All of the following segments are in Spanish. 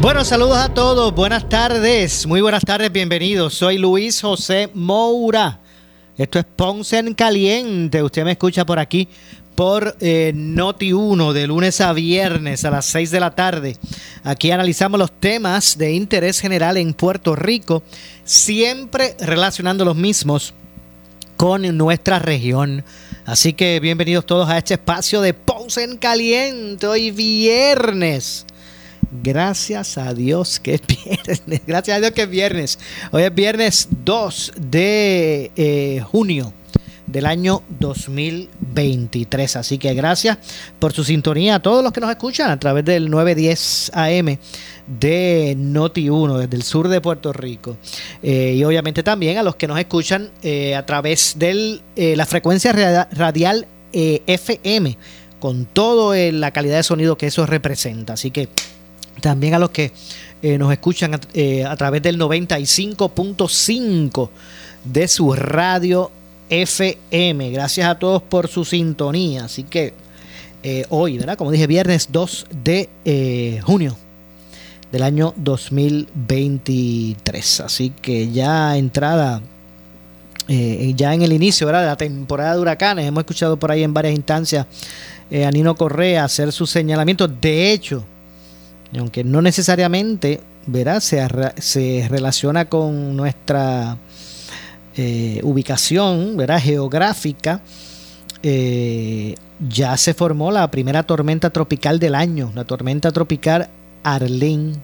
Bueno, saludos a todos, buenas tardes, muy buenas tardes, bienvenidos. Soy Luis José Moura. Esto es Ponce en Caliente. Usted me escucha por aquí por eh, Noti 1 de lunes a viernes a las 6 de la tarde. Aquí analizamos los temas de interés general en Puerto Rico, siempre relacionando los mismos con nuestra región. Así que bienvenidos todos a este espacio de Ponce en Caliente hoy viernes. Gracias a Dios que es viernes. Gracias a Dios que es viernes. Hoy es viernes 2 de eh, junio del año 2023. Así que gracias por su sintonía a todos los que nos escuchan a través del 910 AM de Noti1 desde el sur de Puerto Rico. Eh, y obviamente también a los que nos escuchan eh, a través de la frecuencia radial FM con toda la calidad de sonido que eso representa. Así que también a los que nos escuchan a, a través del 95.5 de su radio FM. Gracias a todos por su sintonía. Así que eh, hoy, ¿verdad? Como dije, viernes 2 de eh, junio del año 2023. Así que ya entrada, eh, ya en el inicio ¿verdad? de la temporada de huracanes, hemos escuchado por ahí en varias instancias a Nino Correa hacer sus señalamientos. De hecho, aunque no necesariamente ¿verdad? Se, relaciona con nuestra eh, ubicación ¿verdad? geográfica, eh, ya se formó la primera tormenta tropical del año, la tormenta tropical Arlene.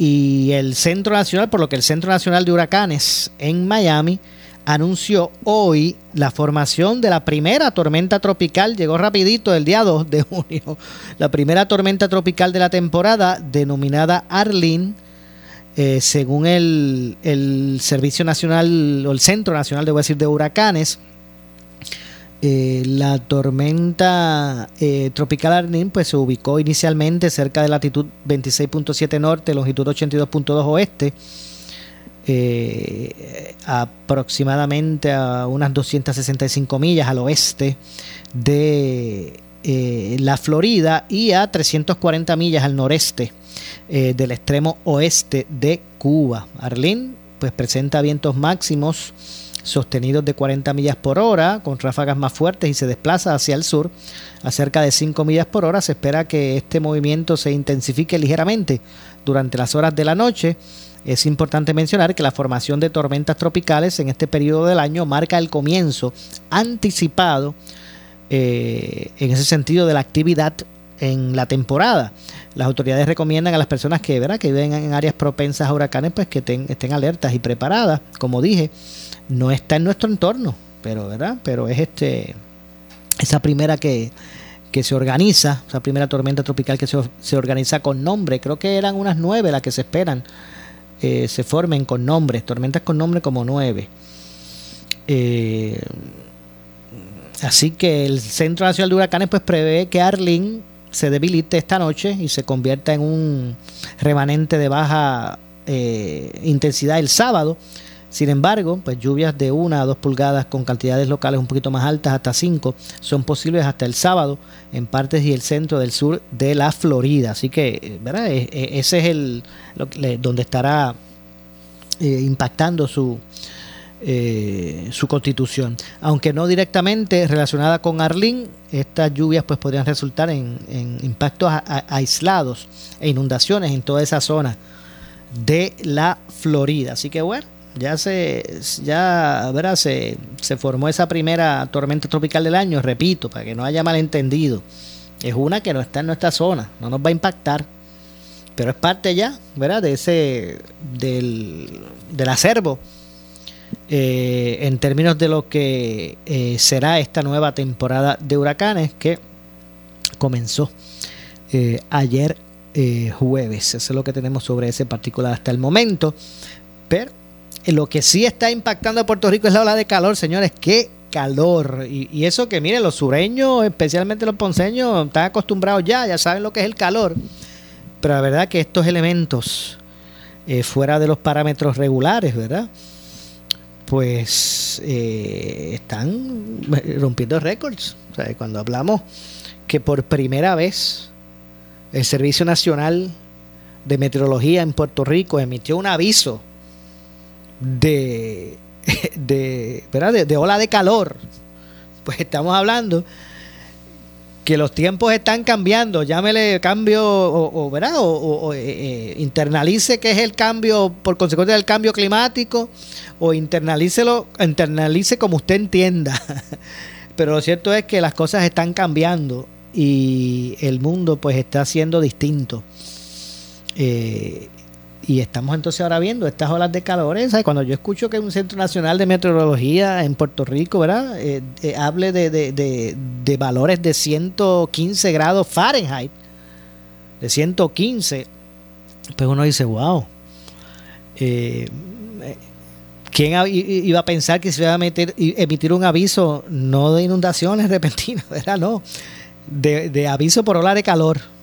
Y el Centro Nacional, por lo que el Centro Nacional de Huracanes en Miami anunció hoy la formación de la primera tormenta tropical, llegó rapidito el día 2 de junio, la primera tormenta tropical de la temporada denominada Arlene eh, según el, Servicio Nacional o el Centro Nacional, debo decir, de Huracanes, eh, la tormenta eh, tropical Arlene pues, se ubicó inicialmente cerca de latitud 26.7 norte, longitud 82.2 oeste, aproximadamente a unas 265 millas al oeste de la Florida y a 340 millas al noreste eh, del extremo oeste de Cuba. Arlene pues presenta vientos máximos sostenidos de 40 millas por hora, con ráfagas más fuertes y se desplaza hacia el sur a cerca de 5 millas por hora. Se espera que este movimiento se intensifique ligeramente durante las horas de la noche. Es importante mencionar que la formación de tormentas tropicales en este periodo del año marca el comienzo anticipado eh, en ese sentido de la actividad en la temporada. Las autoridades recomiendan a las personas que, ¿verdad? que viven en áreas propensas a huracanes pues que estén alertas y preparadas. Como dije, no está en nuestro entorno, pero ¿verdad? Pero es este esa primera que, que se organiza, esa primera tormenta tropical que se, organiza con nombre. Creo que eran unas nueve las que se esperan eh, se formen con nombres, tormentas con nombre como nueve. Eh, así que el Centro Nacional de Huracanes pues prevé que Arlene se debilite esta noche y se convierta en un remanente de baja eh, intensidad el sábado. Sin embargo, pues lluvias de 1 a 2 pulgadas con cantidades locales un poquito más altas, hasta 5, son posibles hasta el sábado en partes y el centro del sur de la Florida. Así que, ¿verdad? E, e, ese es el donde estará eh, impactando su, eh, su constitución. Aunque no directamente relacionada con Arlín, estas lluvias pues podrían resultar en, impactos aislados e inundaciones en toda esa zona de la Florida. Así que bueno, ya se ya ¿verdad? Se, se formó esa primera tormenta tropical del año, repito, para que no haya malentendido. Es una que no está en nuestra zona, no nos va a impactar, pero es parte ya, ¿verdad? De ese del, del acervo eh, en términos de lo que eh, será esta nueva temporada de huracanes que comenzó eh, ayer jueves. Eso es lo que tenemos sobre ese particular hasta el momento. Pero lo que sí está impactando a Puerto Rico es la ola de calor, señores. Qué calor. Y, eso que, miren, los sureños, especialmente los ponceños, están acostumbrados ya, ya saben lo que es el calor. Pero la verdad que estos elementos eh, fuera de los parámetros regulares, ¿verdad? Pues eh, están rompiendo récords. O sea, cuando hablamos que por primera vez el Servicio Nacional de Meteorología en Puerto Rico emitió un aviso de, de, ¿verdad? de, ola de calor, pues estamos hablando que los tiempos están cambiando, llámele cambio o, ¿verdad? o, eh, eh, internalice que es el cambio por consecuencia del cambio climático o internalícelo, internalice como usted entienda. Pero lo cierto es que las cosas están cambiando y el mundo pues está siendo distinto. Eh, y estamos entonces ahora viendo estas olas de calor. Cuando yo escucho que un Centro Nacional de Meteorología en Puerto Rico, ¿verdad? Eh, eh, hable de, de, valores de 115 grados Fahrenheit, de 115, pues uno dice, wow. Eh, ¿Quién iba a pensar que se iba a meter, emitir un aviso no de inundaciones repentinas, ¿verdad? No, de, de aviso por ola de calor.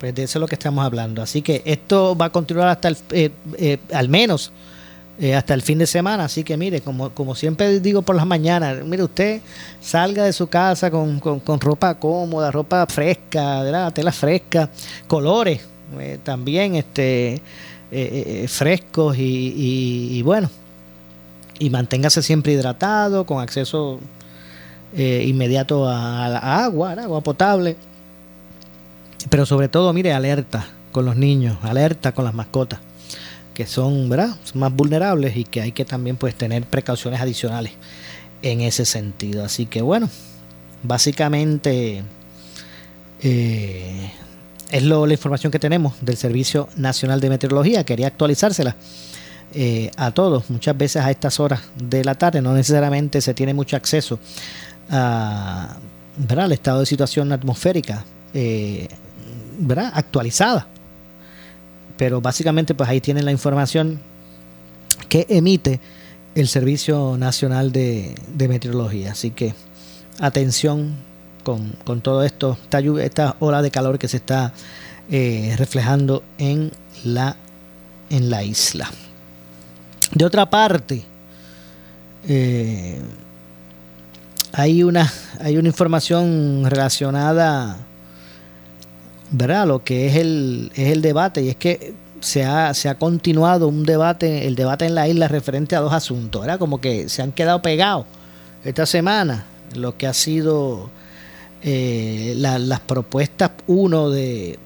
Pues de eso es lo que estamos hablando. Así que esto va a continuar hasta el, eh, eh, al menos eh, hasta el fin de semana. Así que mire, como, como siempre digo por las mañanas, mire usted salga de su casa con, ropa cómoda, ropa fresca, ¿verdad? tela fresca, colores también este frescos y, bueno. Y manténgase siempre hidratado, con acceso inmediato a, a agua, agua potable pero sobre todo, mire, alerta con los niños, alerta con las mascotas, que son, ¿verdad? más vulnerables y que hay que también pues tener precauciones adicionales en ese sentido. Así que bueno, básicamente eh, es lo, la información que tenemos del Servicio Nacional de Meteorología. Quería actualizársela eh, a todos. Muchas veces a estas horas de la tarde no necesariamente se tiene mucho acceso a, ¿verdad? al estado de situación atmosférica. Eh, actualizada. Pero básicamente pues ahí tienen la información que emite el Servicio Nacional de, Meteorología. Así que atención con, todo esto, esta, lluvia, esta ola de calor que se está eh, reflejando en la, en la isla. De otra parte, eh, hay, una, hay una información relacionada ¿verdad? lo que es el, es el debate, y es que se ha, se ha continuado un debate, el debate en la isla referente a dos asuntos, ¿verdad? como que se han quedado pegados esta semana, lo que ha sido eh, las propuestas, uno de,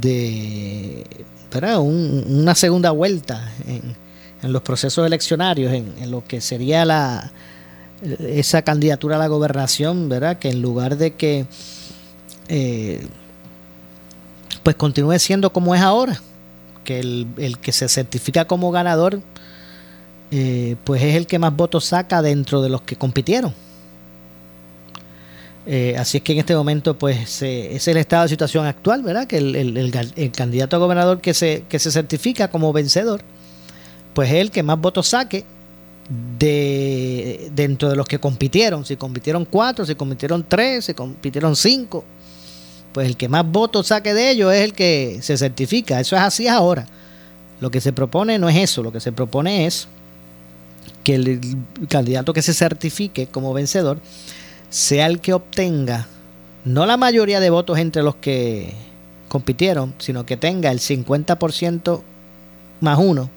de ¿verdad? una segunda vuelta en, los procesos eleccionarios, en, lo que sería la esa candidatura a la gobernación, ¿verdad? Que en lugar de que eh, pues continúe siendo como es ahora, que el, que se certifica como ganador, eh, pues es el que más votos saca dentro de los que compitieron. Eh, así es que en este momento, pues es el estado de situación actual, ¿verdad? Que el, candidato a gobernador que se, que se certifica como vencedor, pues es el que más votos saque de dentro de los que compitieron. Si compitieron cuatro, si compitieron tres, si compitieron cinco, pues el que más votos saque de ellos es el que se certifica. Eso es así ahora. Lo que se propone no es eso, lo que se propone es que el candidato que se certifique como vencedor sea el que obtenga no la mayoría de votos entre los que compitieron, sino que tenga el 50% más uno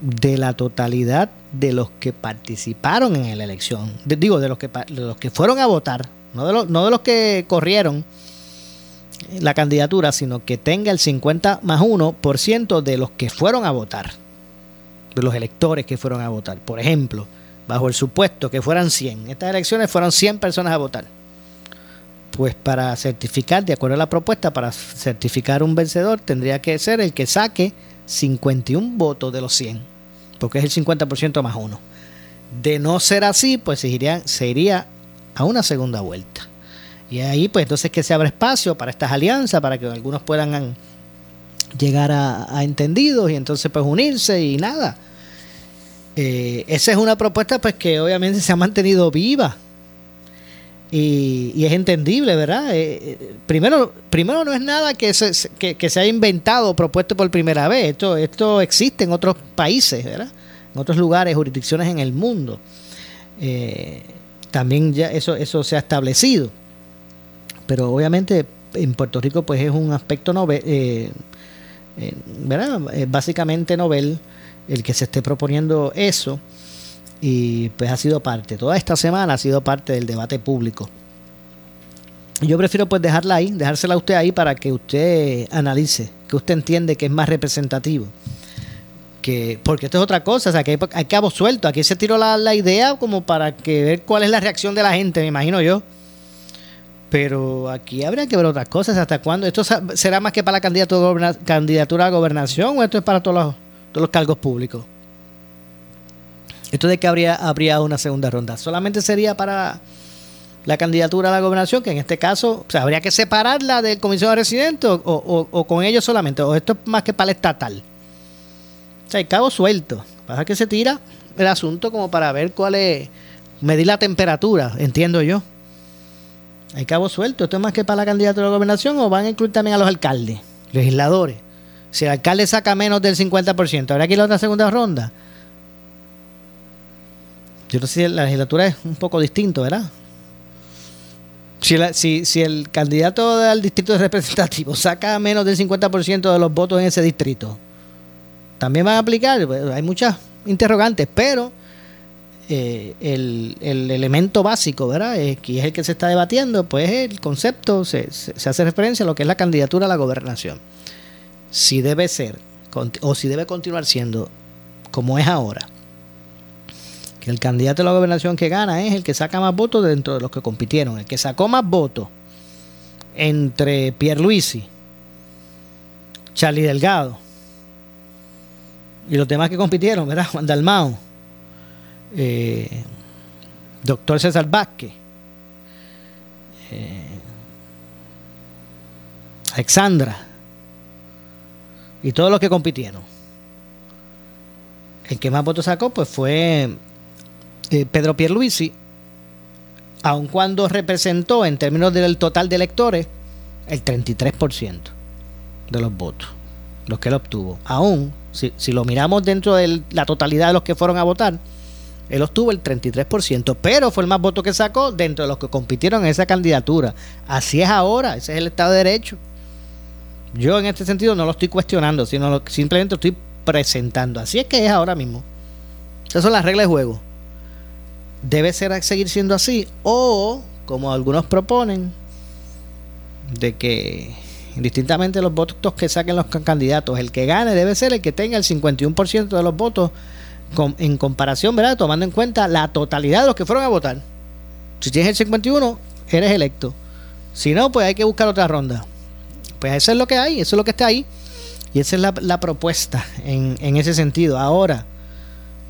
de la totalidad de los que participaron en la elección. digo, de los que, de los que fueron a votar no de, los, no de los que corrieron la candidatura, sino que tenga el 50 más 1% de los que fueron a votar, de los electores que fueron a votar. Por ejemplo, bajo el supuesto que fueran 100, estas elecciones fueron 100 personas a votar. Pues para certificar, de acuerdo a la propuesta, para certificar un vencedor tendría que ser el que saque 51 votos de los 100, porque es el 50% más 1. De no ser así, pues se iría, se iría a una segunda vuelta. Y ahí, pues entonces que se abre espacio para estas alianzas, para que algunos puedan llegar a, entendidos y entonces pues unirse y nada. Eh, esa es una propuesta pues que obviamente se ha mantenido viva y, es entendible, ¿verdad? Eh, eh, primero, primero no es nada que se, que, se haya inventado o propuesto por primera vez. Esto, esto existe en otros países, ¿verdad? En otros lugares, jurisdicciones en el mundo. También ya eso, eso se ha establecido. Pero obviamente en Puerto Rico pues es un aspecto novel, eh, eh, ¿verdad? básicamente novel el que se esté proponiendo eso y pues ha sido parte, toda esta semana ha sido parte del debate público. Yo prefiero pues dejarla ahí, dejársela a usted ahí para que usted analice, que usted entiende que es más representativo. Que, porque esto es otra cosa, o sea, que hay, cabo suelto. Aquí se tiró la, idea como para que ver cuál es la reacción de la gente, me imagino yo. Pero aquí habría que ver otras cosas. ¿Hasta cuándo? ¿Esto será más que para la candidatura, a gobernación o esto es para todos los, todos los cargos públicos? ¿Esto de que habría, habría una segunda ronda? ¿Solamente sería para la candidatura a la gobernación? Que en este caso, o sea, habría que separarla del comisionado residente o, o, con ellos solamente. ¿O esto es más que para el estatal? O sea, hay cabo suelto. Pasa que se tira el asunto como para ver cuál es. Medir la temperatura, entiendo yo. Hay cabo suelto. ¿Esto es más que para la candidatura a la gobernación o van a incluir también a los alcaldes, legisladores? Si el alcalde saca menos del 50%, ¿habrá que ir otra segunda ronda? Yo no sé si la legislatura es un poco distinto, ¿verdad? Si, si, el candidato al distrito representativo saca menos del 50% de los votos en ese distrito, también van a aplicar. Hay muchas interrogantes, pero eh, el, elemento básico, ¿verdad? Eh, que es el que se está debatiendo, pues el concepto se, hace referencia a lo que es la candidatura a la gobernación. Si debe ser, o si debe continuar siendo como es ahora, que el candidato a la gobernación que gana es el que saca más votos dentro de los que compitieron, el que sacó más votos entre Pierre Luisi, Charlie Delgado y los demás que compitieron, ¿verdad? Juan Dalmao eh, doctor César Vázquez, eh, Alexandra y todos los que compitieron. El que más votos sacó pues fue eh, Pedro Pierluisi, aun cuando representó en términos del total de electores el 33% de los votos, los que él obtuvo. Aún, si, si lo miramos dentro de la totalidad de los que fueron a votar, él obtuvo el 33%, pero fue el más voto que sacó dentro de los que compitieron en esa candidatura. Así es ahora, ese es el Estado de Derecho. Yo en este sentido no lo estoy cuestionando, sino simplemente lo estoy presentando. Así es que es ahora mismo. Esas son las reglas de juego. Debe ser seguir siendo así o, como algunos proponen, de que indistintamente los votos que saquen los candidatos, el que gane debe ser el que tenga el 51% de los votos en comparación, ¿verdad? Tomando en cuenta la totalidad de los que fueron a votar. Si tienes el 51, eres electo. Si no, pues hay que buscar otra ronda. Pues eso es lo que hay, eso es lo que está ahí. Y esa es la, propuesta en, ese sentido. Ahora,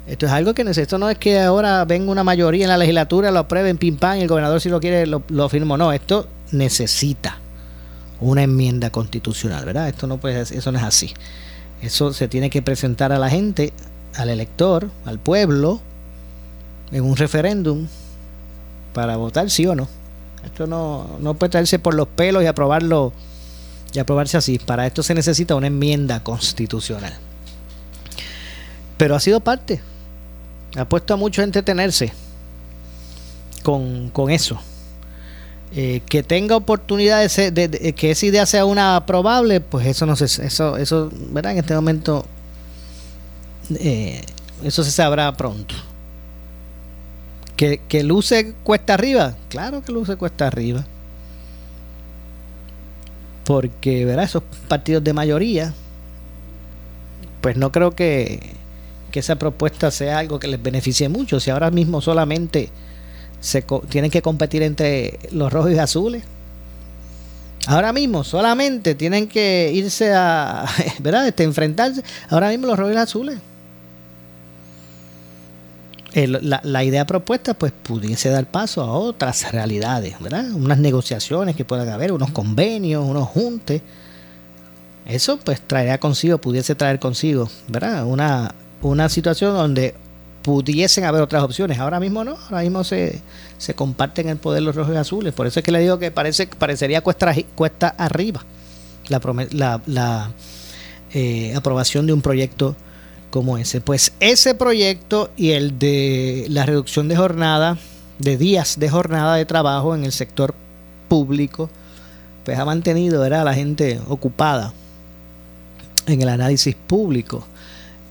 esto es algo que necesito, no es que ahora venga una mayoría en la legislatura, lo aprueben, pim pam, y el gobernador si lo quiere lo, lo firmo. No, esto necesita una enmienda constitucional, ¿verdad? Esto no puede, eso no es así. Eso se tiene que presentar a la gente al elector, al pueblo, en un referéndum para votar sí o no. Esto no, no puede traerse por los pelos y aprobarlo y aprobarse así. Para esto se necesita una enmienda constitucional. Pero ha sido parte. Ha puesto a muchos a entretenerse con, con eso. Eh, que tenga oportunidad de, que esa idea sea una probable, pues eso no sé, eso, eso, ¿verdad? En este momento eh, eso se sabrá pronto. ¿Que, ¿Que luce cuesta arriba? Claro que luce cuesta arriba. Porque, ¿verdad? Esos partidos de mayoría, pues no creo que, que esa propuesta sea algo que les beneficie mucho. Si ahora mismo solamente tienen que competir entre los rojos y azules. Ahora mismo solamente tienen que irse a, ¿verdad? Este, enfrentarse. Ahora mismo los rojos y azules. la, idea propuesta pues pudiese dar paso a otras realidades, ¿verdad? Unas negociaciones que puedan haber, unos convenios, unos juntes. Eso pues traería consigo, pudiese traer consigo, ¿verdad? Una, una situación donde pudiesen haber otras opciones. Ahora mismo no, ahora mismo se, se comparten el poder los rojos y azules. Por eso es que le digo que parece, parecería cuesta, cuesta arriba la, la, la eh, aprobación de un proyecto como ese. Pues ese proyecto y el de la reducción de jornada, de días de jornada de trabajo en el sector público, pues ha mantenido a la gente ocupada en el análisis público.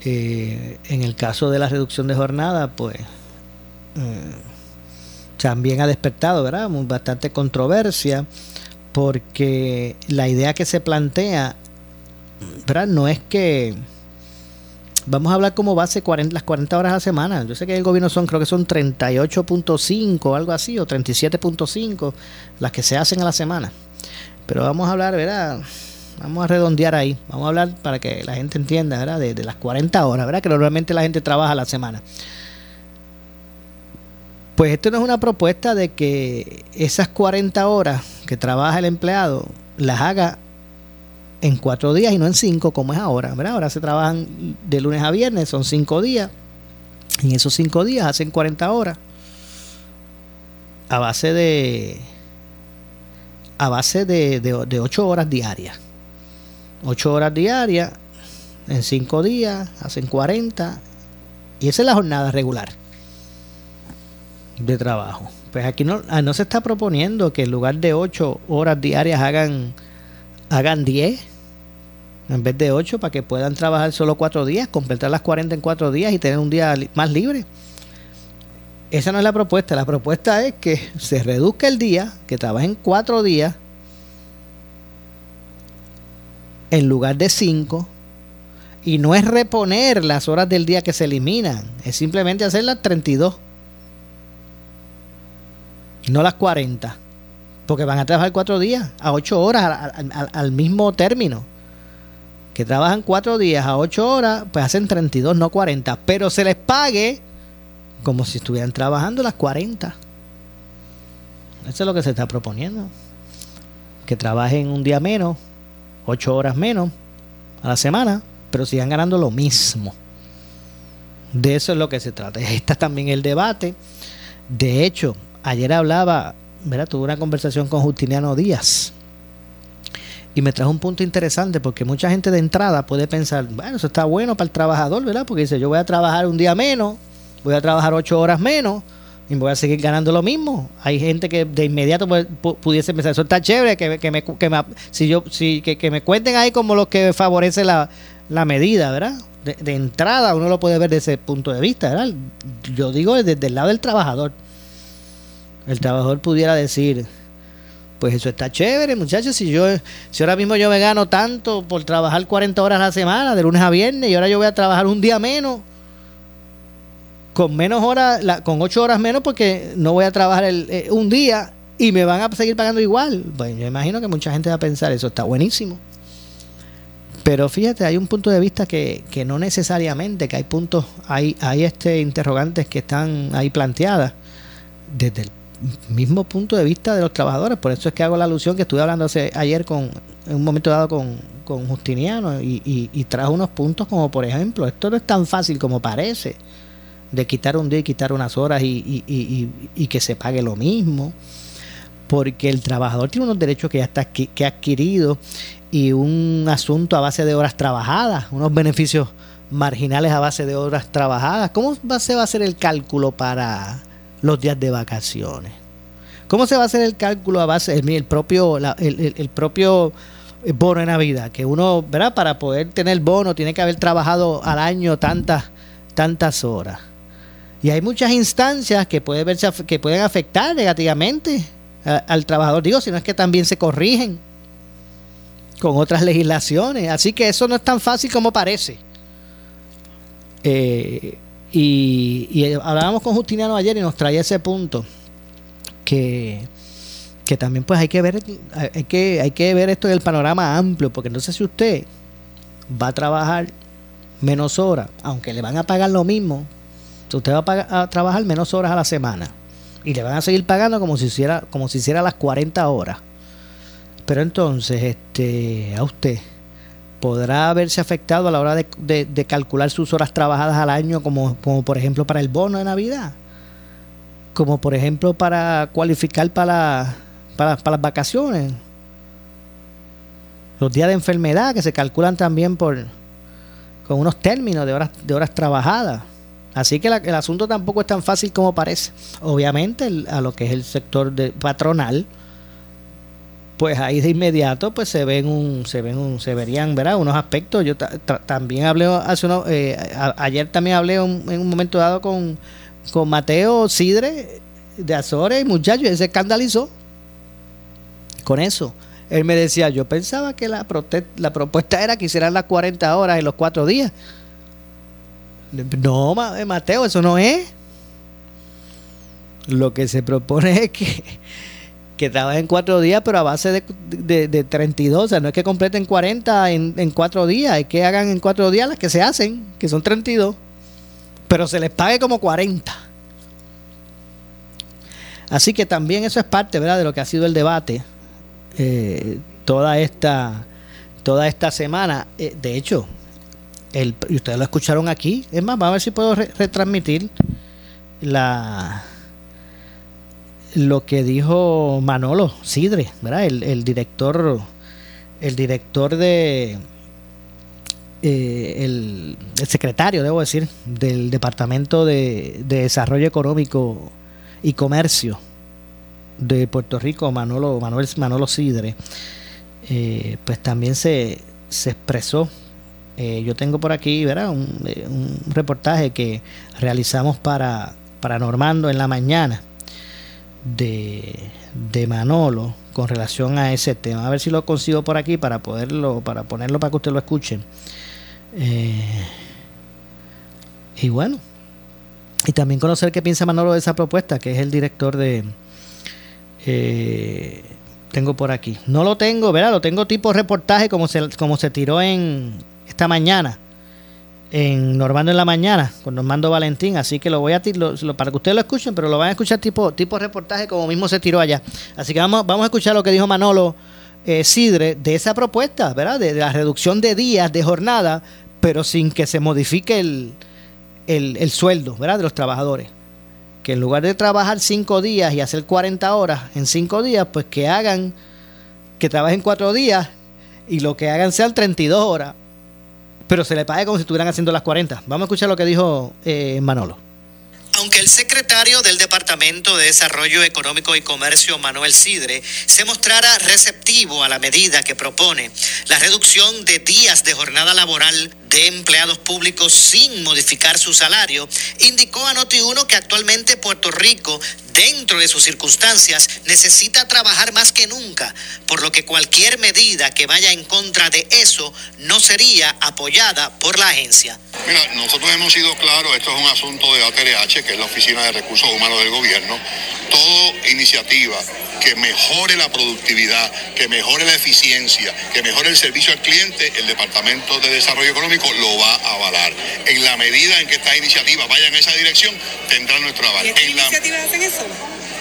Eh, en el caso de la reducción de jornada, pues eh, también ha despertado ¿verdad? bastante controversia porque la idea que se plantea ¿verdad? no es que Vamos a hablar como base las 40 horas a la semana. Yo sé que el gobierno son, creo que son 38.5, algo así, o 37.5 las que se hacen a la semana. Pero vamos a hablar, ¿verdad? Vamos a redondear ahí. Vamos a hablar para que la gente entienda, ¿verdad? De, las 40 horas, ¿verdad? Que normalmente la gente trabaja la semana. Pues esto no es una propuesta de que esas 40 horas que trabaja el empleado las haga en cuatro días y no en cinco como es ahora. Ahora se trabajan de lunes a viernes, son cinco días. En esos cinco días hacen 40 horas a base de a base de, 8 horas diarias. 8 horas diarias en cinco días hacen 40 y esa es la jornada regular de trabajo. Pues aquí no, ah, no se está proponiendo que en lugar de 8 horas diarias hagan hagan 10 en vez de 8 para que puedan trabajar solo 4 días, completar las 40 en 4 días y tener un día más libre. Esa no es la propuesta. La propuesta es que se reduzca el día, que trabajen 4 días en lugar de 5. Y no es reponer las horas del día que se eliminan, es simplemente hacer las 32. No las 40. Porque van a trabajar 4 días, a 8 horas, al mismo término que trabajan cuatro días a ocho horas, pues hacen 32, no 40, pero se les pague como si estuvieran trabajando las 40. Eso es lo que se está proponiendo. Que trabajen un día menos, ocho horas menos a la semana, pero sigan ganando lo mismo. De eso es lo que se trata. Está también el debate. De hecho, ayer hablaba, ¿verdad? tuve una conversación con Justiniano Díaz, y me trajo un punto interesante porque mucha gente de entrada puede pensar, bueno, eso está bueno para el trabajador, ¿verdad? Porque dice, yo voy a trabajar un día menos, voy a trabajar ocho horas menos y voy a seguir ganando lo mismo. Hay gente que de inmediato pudiese pensar, eso está chévere, que, que me, que me, si yo, si, que, me cuenten ahí como lo que favorece la, medida, ¿verdad? De, de, entrada uno lo puede ver desde ese punto de vista, ¿verdad? Yo digo desde el lado del trabajador. El trabajador pudiera decir, pues eso está chévere, muchachos. Si yo, si ahora mismo yo me gano tanto por trabajar 40 horas a la semana, de lunes a viernes, y ahora yo voy a trabajar un día menos, con menos horas, con 8 horas menos, porque no voy a trabajar el, eh, un día y me van a seguir pagando igual. Pues yo imagino que mucha gente va a pensar, eso está buenísimo. Pero fíjate, hay un punto de vista que, que no necesariamente, que hay puntos, hay, hay este interrogantes que están ahí planteadas desde el mismo punto de vista de los trabajadores. Por eso es que hago la alusión que estuve hablando hace, ayer con, en un momento dado con, con Justiniano y, y, trajo unos puntos como por ejemplo, esto no es tan fácil como parece, de quitar un día y quitar unas horas y, y que se pague lo mismo, porque el trabajador tiene unos derechos que ya está que ha adquirido y un asunto a base de horas trabajadas, unos beneficios marginales a base de horas trabajadas. ¿Cómo se va a hacer el cálculo para los días de vacaciones. ¿Cómo se va a hacer el cálculo a base del propio, el, propio bono de Navidad? Que uno, ¿verdad? Para poder tener bono tiene que haber trabajado al año tantas, tantas horas. Y hay muchas instancias que, puede verse, que pueden afectar negativamente al trabajador. Digo, si no es que también se corrigen con otras legislaciones. Así que eso no es tan fácil como parece. Eh, y, hablábamos con Justiniano ayer y nos traía ese punto que, que también pues hay que ver hay que, hay que ver esto en el panorama amplio, porque sé si usted va a trabajar menos horas, aunque le van a pagar lo mismo, Usted va a, trabajar menos horas a la semana y le van a seguir pagando como si hiciera, como si hiciera las 40 horas. Pero entonces, este, a usted podrá haberse afectado a la hora de, calcular sus horas trabajadas al año, como, como por ejemplo para el bono de Navidad, como por ejemplo para cualificar para, para, para las vacaciones, los días de enfermedad que se calculan también por con unos términos de horas de horas trabajadas. Así que el asunto tampoco es tan fácil como parece. Obviamente a lo que es el sector patronal, pues ahí de inmediato pues se ven un se ven un, se verían ¿verdad? unos aspectos yo también hablé hace uno, eh, ayer también hablé en un momento dado con, con Mateo Sidre de Azores muchachos él se escandalizó con eso él me decía, yo pensaba que la, la propuesta era que hicieran las 40 horas en los cuatro días. No, eh, Mateo, eso no es. Lo que se propone es que, que trabajen cuatro días, pero a base de, de, 32. O sea, no es que completen 40 en, en cuatro días, es que hagan en cuatro días las que se hacen, que son 32. Pero se les pague como 40. Así que también eso es parte, ¿verdad?, de lo que ha sido el debate eh, toda esta toda esta semana. Eh, de hecho, el, y ustedes lo escucharon aquí. Es más, vamos a ver si puedo retransmitir la lo que dijo Manolo Sidre, ¿verdad? El, director el director de eh, el, secretario, debo decir, del Departamento de, de Desarrollo Económico y Comercio de Puerto Rico, Manolo, Manolo Sidre, eh, pues también se expresó. Eh, yo tengo por aquí ¿verdad? Un, eh, un, reportaje que realizamos para, para Normando en la mañana de, de Manolo con relación a ese tema. A ver si lo consigo por aquí para poderlo, para ponerlo para que usted lo escuche. y bueno, y también conocer qué piensa Manolo de esa propuesta, que es el director de, eh, tengo por aquí. No lo tengo, ¿verdad? Lo tengo tipo reportaje como se, como se tiró en esta mañana. En Normando en la mañana, con Normando Valentín. Así que lo voy a tirar para que ustedes lo escuchen, pero lo van a escuchar tipo, tipo reportaje como mismo se tiró allá. Así que vamos, vamos a escuchar lo que dijo Manolo eh, Sidre de esa propuesta, ¿verdad? De, la reducción de días de jornada, pero sin que se modifique el, el, el sueldo, ¿verdad? De los trabajadores que en lugar de trabajar cinco días y hacer 40 horas en cinco días, pues que hagan, que trabajen cuatro días y lo que hagan sean 32 horas, pero se le pague como si estuvieran haciendo las 40. Vamos a escuchar lo que dijo eh, Manolo. Aunque el secretario del Departamento de Desarrollo Económico y Comercio, Manuel Sidre, se mostrara receptivo a la medida que propone la reducción de días de jornada laboral de empleados públicos sin modificar su salario, indicó a Noti1 que actualmente Puerto Rico dentro de sus circunstancias, necesita trabajar más que nunca, por lo que cualquier medida que vaya en contra de eso no sería apoyada por la agencia. Mira, nosotros hemos sido claros, esto es un asunto de ATLH, que es la Oficina de Recursos Humanos del Gobierno. Toda iniciativa que mejore la productividad, que mejore la eficiencia, que mejore el servicio al cliente, el Departamento de Desarrollo Económico lo va a avalar. En la medida en que estas iniciativas vayan en esa dirección, tendrán nuestro aval. ¿Y iniciativas hacen eso?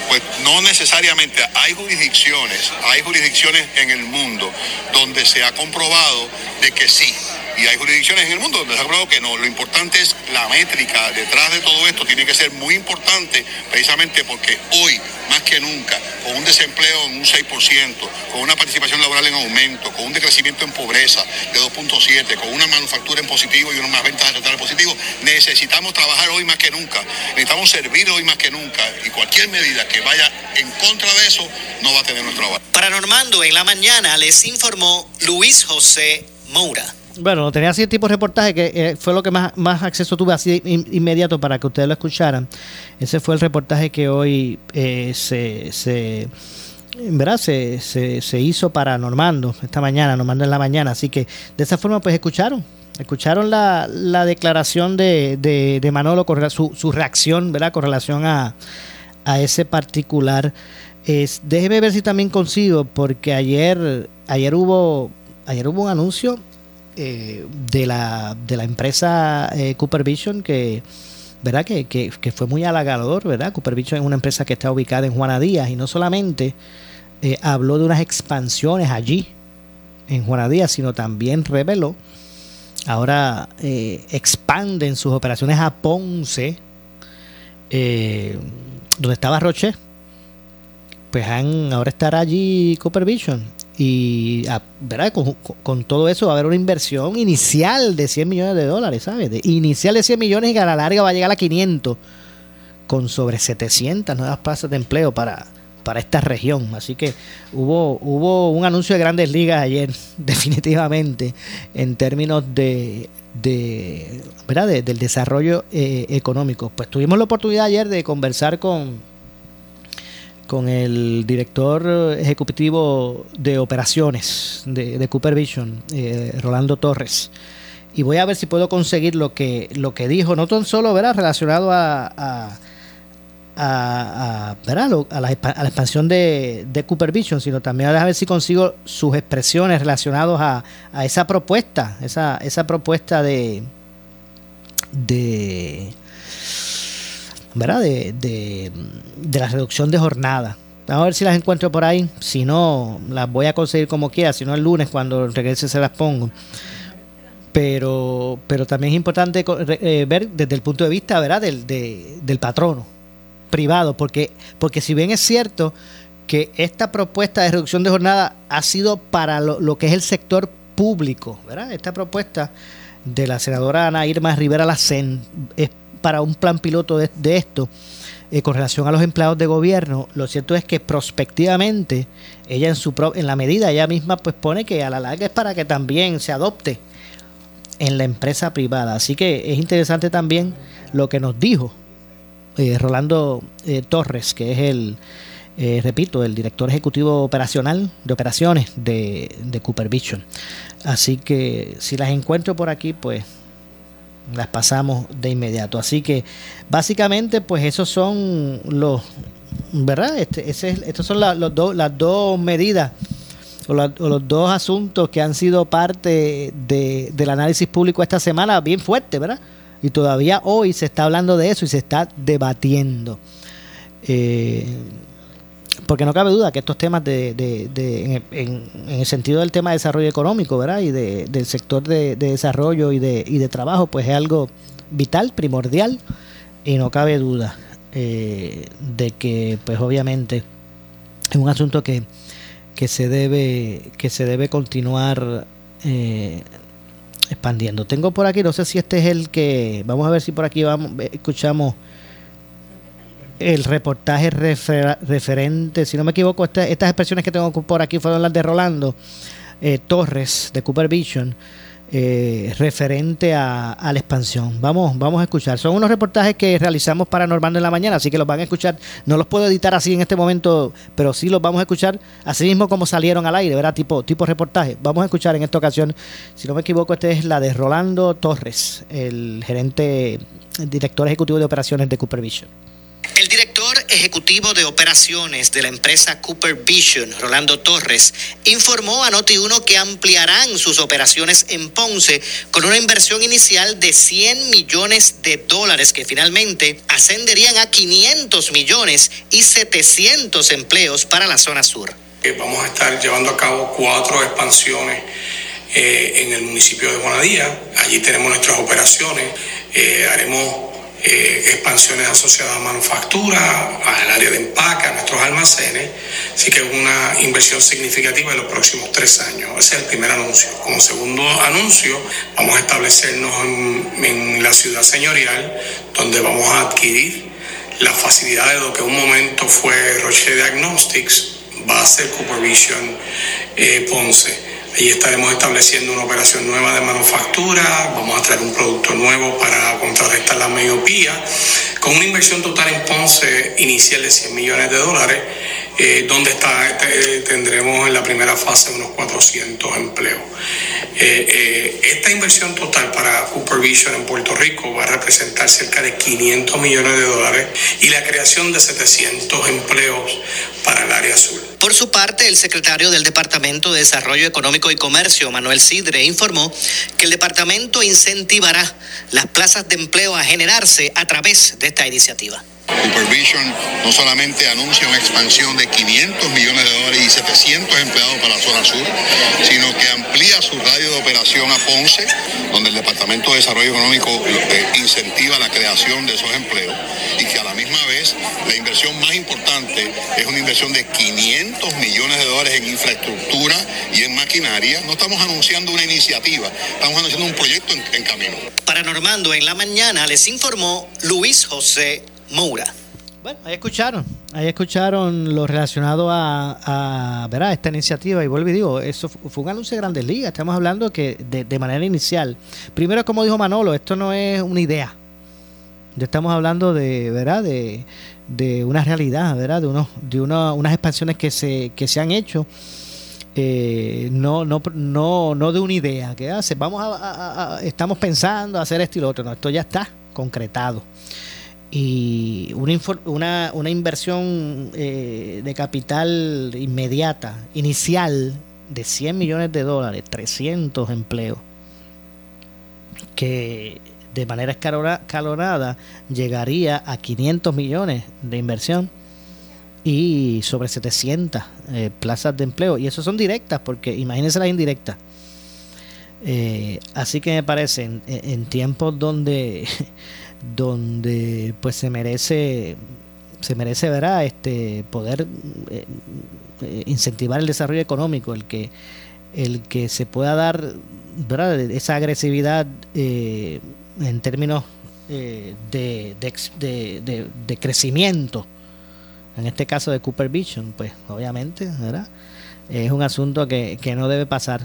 Pues no necesariamente. Hay jurisdicciones, hay jurisdicciones en el mundo donde se ha comprobado de que sí, y hay jurisdicciones en el mundo donde se ha probado que no. Lo importante es la métrica detrás de todo esto. Tiene que ser muy importante precisamente porque hoy, más que nunca, con un desempleo en un 6%, con una participación laboral en aumento, con un decrecimiento en pobreza de 2.7, con una manufactura en positivo y unas ventas totales positivo, necesitamos trabajar hoy más que nunca. Necesitamos servir hoy más que nunca. Y cualquier medida que vaya en contra de eso no va a tener nuestro aval. Para Normando, en la mañana les informó Luis José Moura. Bueno, tenía así tipo de reportaje que eh, fue lo que más, más acceso tuve así inmediato para que ustedes lo escucharan. Ese fue el reportaje que hoy eh, se, se, ¿verdad? Se, se, hizo para Normando esta mañana, Normando en la mañana. Así que de esa forma pues escucharon. Escucharon la, la declaración de, de, Manolo, con su, su reacción, ¿verdad? Con relación a, a ese particular. Déjeme ver si también consigo, porque ayer, ayer hubo, ayer hubo un anuncio eh, de, la, de la empresa eh, Cooper Vision que ¿verdad? Que, que, fue muy halagador, ¿verdad? Cooper Vision es una empresa que está ubicada en Juana Díaz y no solamente eh, habló de unas expansiones allí en Juana Díaz, sino también reveló, ahora eh, expanden sus operaciones a Ponce, eh, donde estaba Roche, pues han, ahora estará allí Cooper Vision y ¿verdad? Con, todo eso va a haber una inversión inicial de 100 millones de dólares, ¿sabes? De, inicial de 100 millones y a la larga va a llegar a 500 con sobre 700 nuevas plazas de empleo para, para esta región. Así que hubo, hubo un anuncio de grandes ligas ayer, definitivamente, en términos de, de, ¿verdad? del desarrollo eh, económico. Pues tuvimos la oportunidad ayer de conversar con con el director ejecutivo de operaciones de, Cooper Vision, eh, Rolando Torres. Y voy a ver si puedo conseguir lo que, lo que dijo, no tan solo ¿verdad? relacionado a, a, a, a la, expansión de, de, Cooper Vision, sino también a ver si consigo sus expresiones relacionadas a, a esa propuesta, esa, esa propuesta de, de ¿verdad? De, de, la reducción de jornada. Vamos a ver si las encuentro por ahí. Si no, las voy a conseguir como quiera. Si no, el lunes cuando regrese se las pongo. Pero, pero también es importante eh, ver desde el punto de vista ¿verdad? Del, del patrono privado. Porque, porque si bien es cierto que esta propuesta de reducción de jornada ha sido para lo, que es el sector público, ¿verdad? Esta propuesta de la senadora Ana Irma Rivera Lacen es para un plan piloto de, esto eh, con relación a los empleados de gobierno, lo cierto es que prospectivamente ella en su en la medida ella misma pues pone que a la larga es para que también se adopte en la empresa privada. Así que es interesante también lo que nos dijo eh, Rolando eh, Torres, que es el, repito, el director ejecutivo operacional de operaciones de, de Cooper Vision. Así que si las encuentro por aquí, pues las pasamos de inmediato. Así que básicamente pues esos son los, ¿verdad? Este, ese, estos son los las dos medidas o, los dos asuntos que han sido parte de, del análisis público esta semana bien fuerte, ¿verdad? Y todavía hoy se está hablando de eso y se está debatiendo. Eh, porque no cabe duda que estos temas de, de, en, el sentido del tema de desarrollo económico, ¿verdad? Y del sector de, desarrollo y de, y de trabajo, pues es algo vital, primordial, y no cabe duda eh, de que, pues obviamente, es un asunto que, que se debe, que se debe continuar eh, expandiendo. Tengo por aquí, no sé si este es el que, vamos a ver si por aquí vamos, escuchamos el reportaje referente, si no me equivoco, estas expresiones que tengo por aquí fueron las de Rolando eh, Torres de Cooper Vision. Eh, referente a, la expansión. Vamos, vamos a escuchar. Son unos reportajes que realizamos para Normando en la mañana, así que los van a escuchar. No los puedo editar así en este momento, pero sí los vamos a escuchar así mismo como salieron al aire, ¿verdad? Tipo, tipo reportaje. Vamos a escuchar en esta ocasión, si no me equivoco, esta es la de Rolando Torres, el gerente, director ejecutivo de operaciones de Cooper Vision. El director ejecutivo de operaciones de la empresa Cooper Vision, Rolando Torres, informó a Noti1 que ampliarán sus operaciones en Ponce con una inversión inicial de 100 millones de dólares que finalmente ascenderían a 500 millones y 700 empleos para la zona sur. Eh, vamos a estar llevando a cabo cuatro expansiones eh, en el municipio de Juanadía. Allí tenemos nuestras operaciones. Eh, haremos eh, expansiones asociadas a manufactura, al área de empaque, a nuestros almacenes. Así que una inversión significativa en los próximos tres años. Ese es el primer anuncio. Como segundo anuncio, vamos a establecernos en, la ciudad señorial, donde vamos a adquirir la facilidad de lo que un momento fue Roche Diagnostics, va a ser Cooper Vision eh, Ponce Ahí estaremos estableciendo una operación nueva de manufactura, vamos a traer un producto nuevo para contrarrestar la miopía, con una inversión total en Ponce inicial de 100 millones de dólares, eh, donde está, eh, tendremos en la primera fase unos 400 empleos. Eh, Esta inversión total para Cooper Vision en Puerto Rico va a representar cerca de 500 millones de dólares y la creación de 700 empleos para el área sur. Por su parte, el secretario del Departamento de Desarrollo Económico y Comercio, Manuel Sidre, informó que el departamento incentivará las plazas de empleo a generarse a través de esta iniciativa. Supervision no solamente anuncia una expansión de 500 millones de dólares y 700 empleados para la zona sur, sino que amplía su radio de operación a Ponce, donde el Departamento de Desarrollo Económico eh, incentiva la creación de esos empleos y que a la misma vez la inversión más importante es una inversión de 500 millones de dólares en infraestructura y en maquinaria. No estamos anunciando una iniciativa, estamos anunciando un proyecto en, en camino. Para Normando en la mañana les informó Luis José Moura. Bueno, ahí escucharon, ahí escucharon lo relacionado a, a esta iniciativa y vuelvo y digo, eso fue un anuncio de Grandes Ligas, estamos hablando que de, manera inicial, primero como dijo Manolo, esto no es una idea, ya estamos hablando de, ¿verdad? De, de una realidad, ¿verdad? De, unos, de unas expansiones que se, que se han hecho. Eh, no, no, no, no de una idea que hace, vamos a, estamos pensando hacer esto y lo otro, no, esto ya está concretado y una, una, inversión eh, de capital inmediata, inicial, de 100 millones de dólares, 300 empleos, que de manera escalonada llegaría a 500 millones de inversión y sobre 700 eh, plazas de empleo. Y eso son directas, porque imagínense las indirectas. Eh, así que me parece, en tiempos donde donde pues se merece se merece ¿verdad? este poder eh, eh, incentivar el desarrollo económico el que el que se pueda dar ¿verdad? esa agresividad eh, en términos de, de, de, crecimiento en este caso de Cooper Vision pues obviamente ¿verdad? es un asunto que, que no debe pasar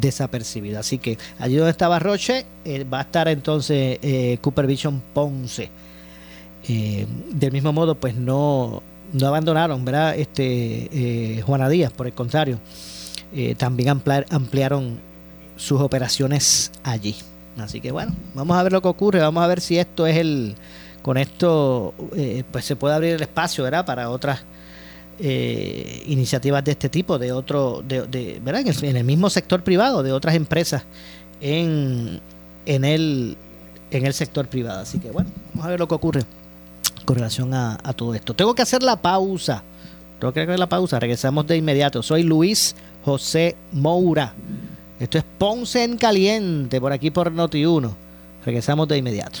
desapercibido. Así que allí donde estaba Roche, eh, va a estar entonces eh, Cooper Vision Ponce. Eh, del mismo modo, pues no, no abandonaron, ¿verdad? Este, Juana Díaz, por el contrario, también ampliaron sus operaciones allí. Así que bueno, vamos a ver lo que ocurre, vamos a ver si esto es el, con esto, pues se puede abrir el espacio, ¿verdad? Para otras eh, iniciativas de este tipo, de otro, de, ¿verdad? En el, mismo sector privado, de otras empresas en, en, el, en el sector privado. Así que bueno, vamos a ver lo que ocurre con relación a, todo esto. Tengo que hacer la pausa. Tengo que hacer la pausa. Regresamos de inmediato. Soy Luis José Moura. Esto es Ponce en Caliente, por aquí por Noti1. Regresamos de inmediato.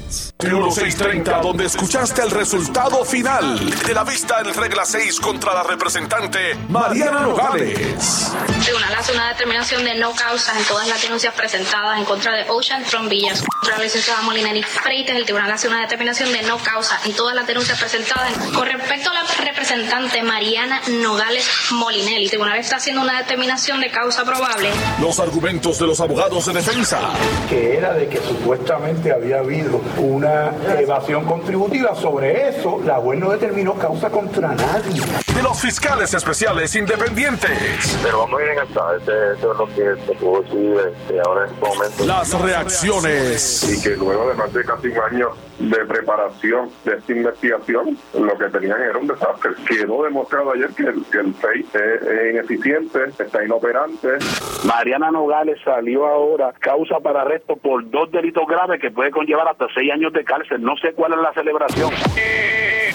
1630, donde escuchaste el resultado final de la vista en regla 6 contra la representante Mariana Nogales. El tribunal hace una determinación de no causas en todas las denuncias presentadas en contra de Ocean Trombillas. Contra la licenciada Molinari Freites, el tribunal hace una determinación de no causa en todas las denuncias presentadas. Con respecto a la representante Mariana Nogales Molinelli, el tribunal está haciendo una determinación de causa probable. Los argumentos de los abogados de defensa. Que era de que supuestamente había habido una evasión contributiva. Sobre eso, la juez no determinó causa contra nadie. De los fiscales especiales independientes. Pero vamos a ir en esta. Este, este es lo que se pudo decir este, ahora en este momento. Las reacciones. Y que luego de más de casi un año de preparación de esta investigación, lo que tenían era un desastre. Quedó demostrado ayer que el, que el FEI es, ineficiente, está inoperante. Mariana Nogales salió ahora causa para arresto por dos delitos graves que puede conllevar hasta seis años de cárcel. No sé cuál es la celebración.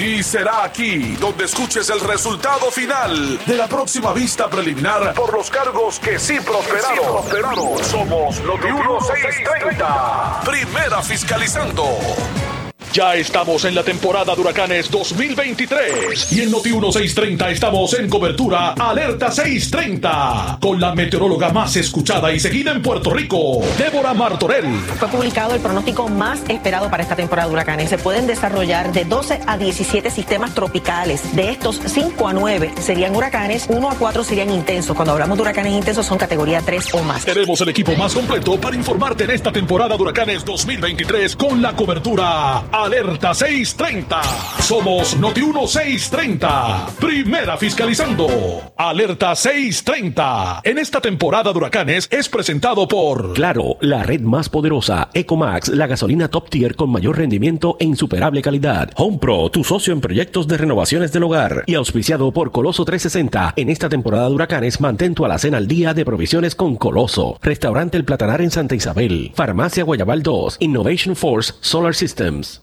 Y será aquí donde escuches el resultado final de la próxima vista preliminar por los cargos que sí prosperaron. Somos Noti 1630. Primera fiscalizando. Ya estamos en la temporada de huracanes 2023 y en Noti 1630 estamos en cobertura Alerta 630 con la meteoróloga más escuchada y seguida en Puerto Rico, Débora Martorell. Fue publicado el pronóstico más esperado para esta temporada de huracanes. Se pueden desarrollar de 12 a 17 sistemas tropicales. De estos, 5 a 9 serían huracanes, 1 a 4 serían intensos. Cuando hablamos de huracanes intensos son categoría 3 o más. Tenemos el equipo más completo para informarte en esta temporada de huracanes 2023 con la cobertura Alerta 630. Somos Noti 630. Primera fiscalizando. Alerta 630. En esta temporada de huracanes es presentado por Claro, la red más poderosa, Ecomax, la gasolina top tier con mayor rendimiento e insuperable calidad. Home Pro, tu socio en proyectos de renovaciones del hogar. Y auspiciado por Coloso 360. En esta temporada de huracanes, mantén tu alacena al día de provisiones con Coloso. Restaurante El Platanar en Santa Isabel. Farmacia Guayabal 2. Innovation Force Solar Systems.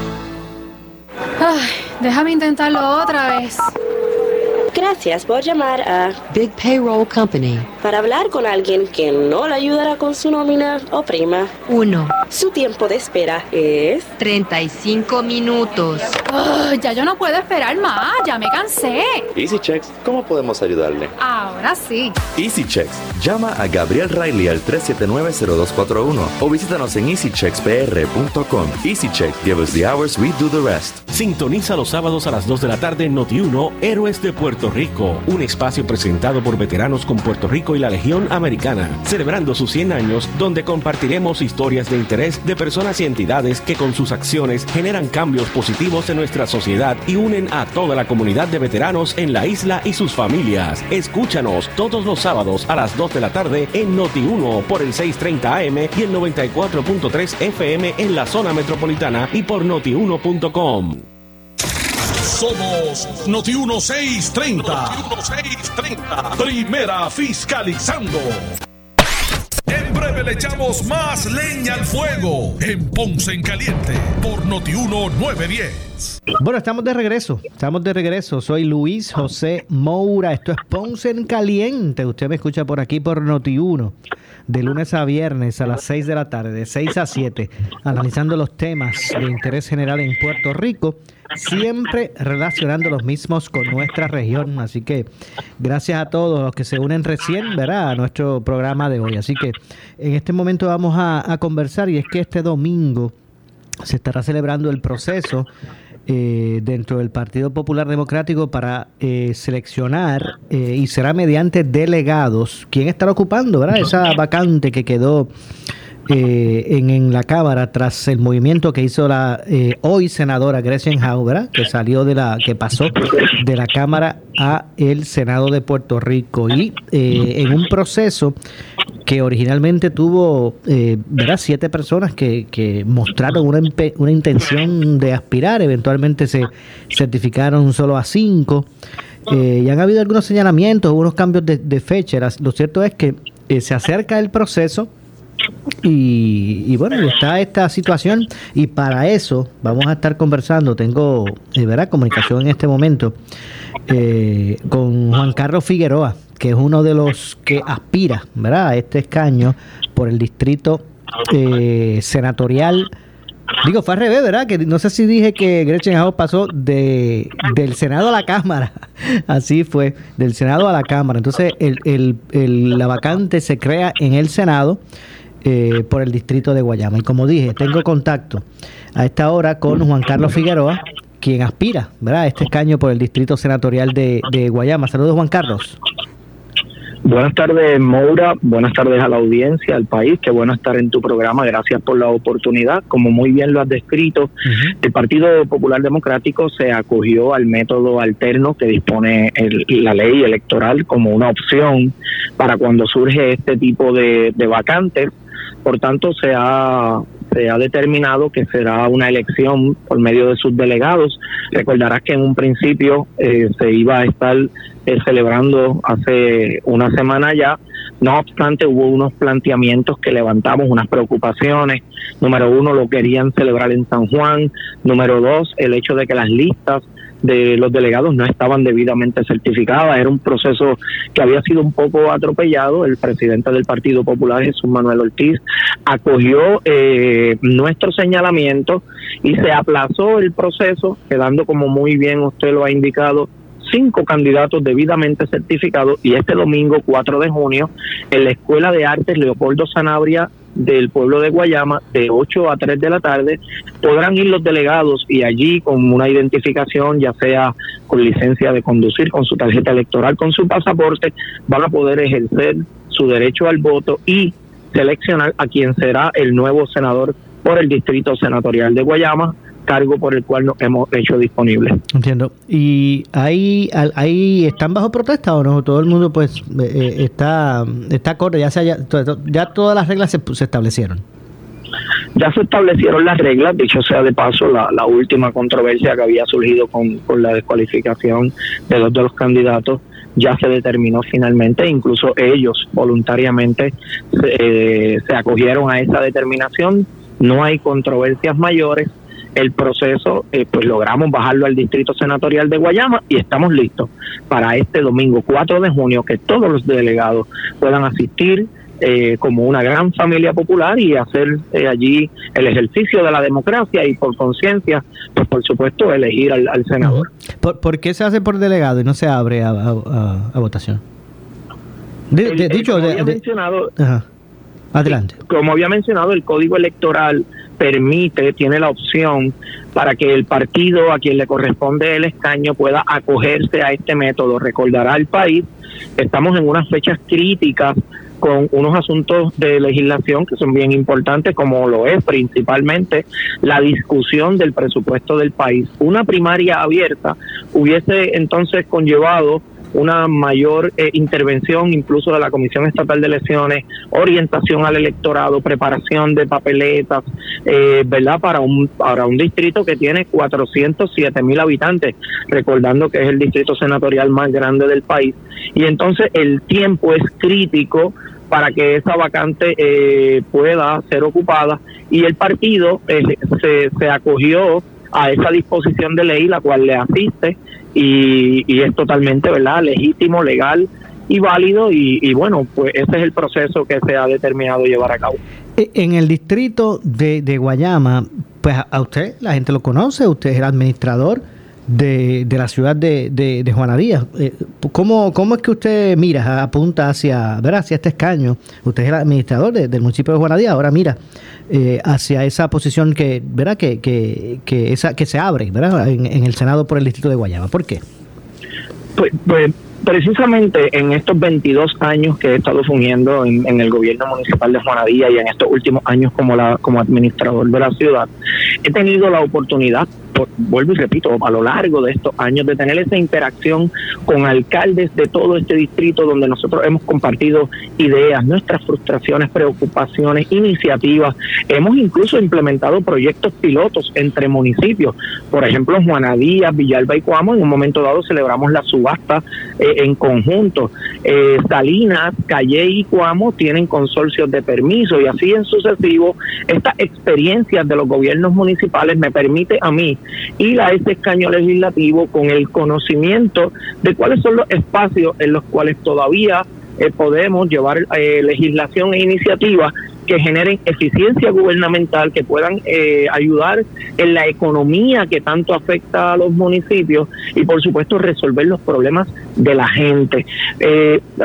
Ay, déjame intentarlo otra vez. Gracias por llamar a Big Payroll Company. Para hablar con alguien que no le ayudará con su nómina o prima. 1. Su tiempo de espera es 35 minutos. Oh, ya yo no puedo esperar más, ya me cansé. Easy Checks, ¿cómo podemos ayudarle? Ahora sí. Easy Checks, llama a Gabriel Riley al 379-0241 o visítanos en easycheckspr.com. Easy Checks, give us the hours, we do the rest. Sintoniza los sábados a las 2 de la tarde en Noti1, Héroes de Puerto Rico, un espacio presentado por veteranos con Puerto Rico y la Legión Americana, celebrando sus 100 años, donde compartiremos historias de interés de personas y entidades que con sus acciones generan cambios positivos en nuestra sociedad y unen a toda la comunidad de veteranos en la isla y sus familias. Escúchanos todos los sábados a las 2 de la tarde en Noti1 por el 630 AM y el 94.3 FM en la zona metropolitana y por notiuno.com. Somos Noti 1630. Noti 1630. Primera fiscalizando. En breve le echamos más leña al fuego en Ponce en Caliente por Noti 910. Bueno, estamos de regreso. Estamos de regreso. Soy Luis José Moura. Esto es Ponce en Caliente. Usted me escucha por aquí por Noti 1 de lunes a viernes a las 6 de la tarde, de 6 a 7, analizando los temas de interés general en Puerto Rico, siempre relacionando los mismos con nuestra región. Así que gracias a todos los que se unen recién, ¿verdad? A nuestro programa de hoy. Así que en este momento vamos a, conversar y es que este domingo se estará celebrando el proceso eh, dentro del Partido Popular Democrático para eh, seleccionar eh, y será mediante delegados quién estará ocupando ¿verdad? esa vacante que quedó en, en, la Cámara tras el movimiento que hizo la hoy senadora Gretchen ¿verdad? que salió de la, que pasó de la Cámara a el Senado de Puerto Rico y en un proceso que originalmente tuvo eh, ¿verdad? siete personas que, que mostraron una, una, intención de aspirar, eventualmente se certificaron solo a cinco. Eh, y han habido algunos señalamientos, algunos cambios de, de fecha. Lo cierto es que eh, se acerca el proceso y, y, bueno, está esta situación y para eso vamos a estar conversando, tengo ¿verdad? comunicación en este momento con Juan Carlos Figueroa, que es uno de los que aspira ¿verdad? a este escaño por el distrito eh, senatorial. Digo, fue al revés, ¿verdad? Que no sé si dije que Gretchen Howe pasó de, del Senado a la Cámara. Así fue, del Senado a la Cámara. Entonces, el, el, la vacante se crea en el Senado eh, por el distrito de Guayama. Y como dije, tengo contacto a esta hora con Juan Carlos Figueroa, quien aspira ¿verdad? a este escaño por el distrito senatorial de, de Guayama. Saludos, Juan Carlos. Buenas tardes, Moura. Buenas tardes a la audiencia, al país. Qué bueno estar en tu programa. Gracias por la oportunidad. Como muy bien lo has descrito, el Partido Popular Democrático se acogió al método alterno que dispone la ley electoral como una opción para cuando surge este tipo de, de vacantes. Por tanto, se ha se ha determinado que será una elección por medio de sus delegados. Recordarás que en un principio eh, se iba a estar eh, celebrando hace una semana ya. No obstante, hubo unos planteamientos que levantamos, unas preocupaciones. Número uno, lo querían celebrar en San Juan. Número dos, el hecho de que las listas de los delegados no estaban debidamente certificadas. Era un proceso que había sido un poco atropellado. El presidente del Partido Popular, Jesús Manuel Ortiz, acogió eh, nuestro señalamiento y se aplazó el proceso, quedando como muy bien usted lo ha indicado cinco candidatos debidamente certificados y este domingo 4 de junio en la Escuela de Artes Leopoldo Sanabria del pueblo de Guayama de 8 a 3 de la tarde podrán ir los delegados y allí con una identificación ya sea con licencia de conducir, con su tarjeta electoral, con su pasaporte, van a poder ejercer su derecho al voto y seleccionar a quien será el nuevo senador por el distrito senatorial de Guayama cargo por el cual nos hemos hecho disponible. Entiendo. ¿Y ahí, ahí están bajo protesta o no? Todo el mundo pues eh, eh, está está acorde, ya, se ya todas las reglas se, se, establecieron. Ya se establecieron las reglas, dicho sea de paso, la, la última controversia que había surgido con, con la descualificación de dos de los candidatos ya se determinó finalmente, incluso ellos voluntariamente se, se acogieron a esa determinación, no hay controversias mayores, el proceso, eh, pues logramos bajarlo al Distrito Senatorial de Guayama y estamos listos para este domingo 4 de junio que todos los delegados puedan asistir eh, como una gran familia popular y hacer eh, allí el ejercicio de la democracia y por conciencia, pues por supuesto, elegir al, senador. ¿Por, qué se hace por delegado y no se abre a, votación? dicho, mencionado, adelante. Como había mencionado, el Código Electoral permite, tiene la opción para que el partido a quien le corresponde el escaño pueda acogerse a este método. Recordará al país estamos en unas fechas críticas con unos asuntos de legislación que son bien importantes, como lo es principalmente la discusión del presupuesto del país. Una primaria abierta hubiese entonces conllevado una mayor eh, intervención incluso de la Comisión Estatal de Elecciones, orientación al electorado, preparación de papeletas, eh, ¿verdad? Para un, para un distrito que tiene 407 mil habitantes, recordando que es el distrito senatorial más grande del país. Y entonces el tiempo es crítico para que esa vacante eh, pueda ser ocupada y el partido se, se acogió a esa disposición de ley la cual le asiste y, es totalmente verdad legítimo, legal y válido y, bueno, pues ese es el proceso que se ha determinado llevar a cabo. E, en el distrito de, de Guayama, pues a usted la gente lo conoce, usted es el administrador de, de la ciudad de, de, Díaz. Eh, ¿cómo, ¿Cómo es que usted mira, apunta hacia, hacia este escaño? Usted es el administrador del municipio de Juana ahora mira eh, hacia esa posición que, ¿verdad? Que, que, que, esa, que se abre ¿verdad? En, en el Senado por el distrito de Guayama. ¿Por qué? Pues, pues precisamente en estos 22 años que he estado fungiendo en, el gobierno municipal de Juanadía y en estos últimos años como la como administrador de la ciudad, he tenido la oportunidad vuelvo y repito, a lo largo de estos años, de tener esa interacción con alcaldes de todo este distrito donde nosotros hemos compartido ideas, nuestras frustraciones, preocupaciones, iniciativas. Hemos incluso implementado proyectos pilotos entre municipios. Por ejemplo, Juanadías, Villalba y Cuamo, en un momento dado celebramos la subasta eh, en conjunto. Eh, Salinas, Calle y Cuamo tienen consorcios de permiso y así en sucesivo. Estas experiencias de los gobiernos municipales me permite a mí y a ese escaño legislativo con el conocimiento de cuáles son los espacios en los cuales todavía eh, podemos llevar eh, legislación e iniciativas que generen eficiencia gubernamental, que puedan eh, ayudar en la economía que tanto afecta a los municipios y por supuesto resolver los problemas de la gente.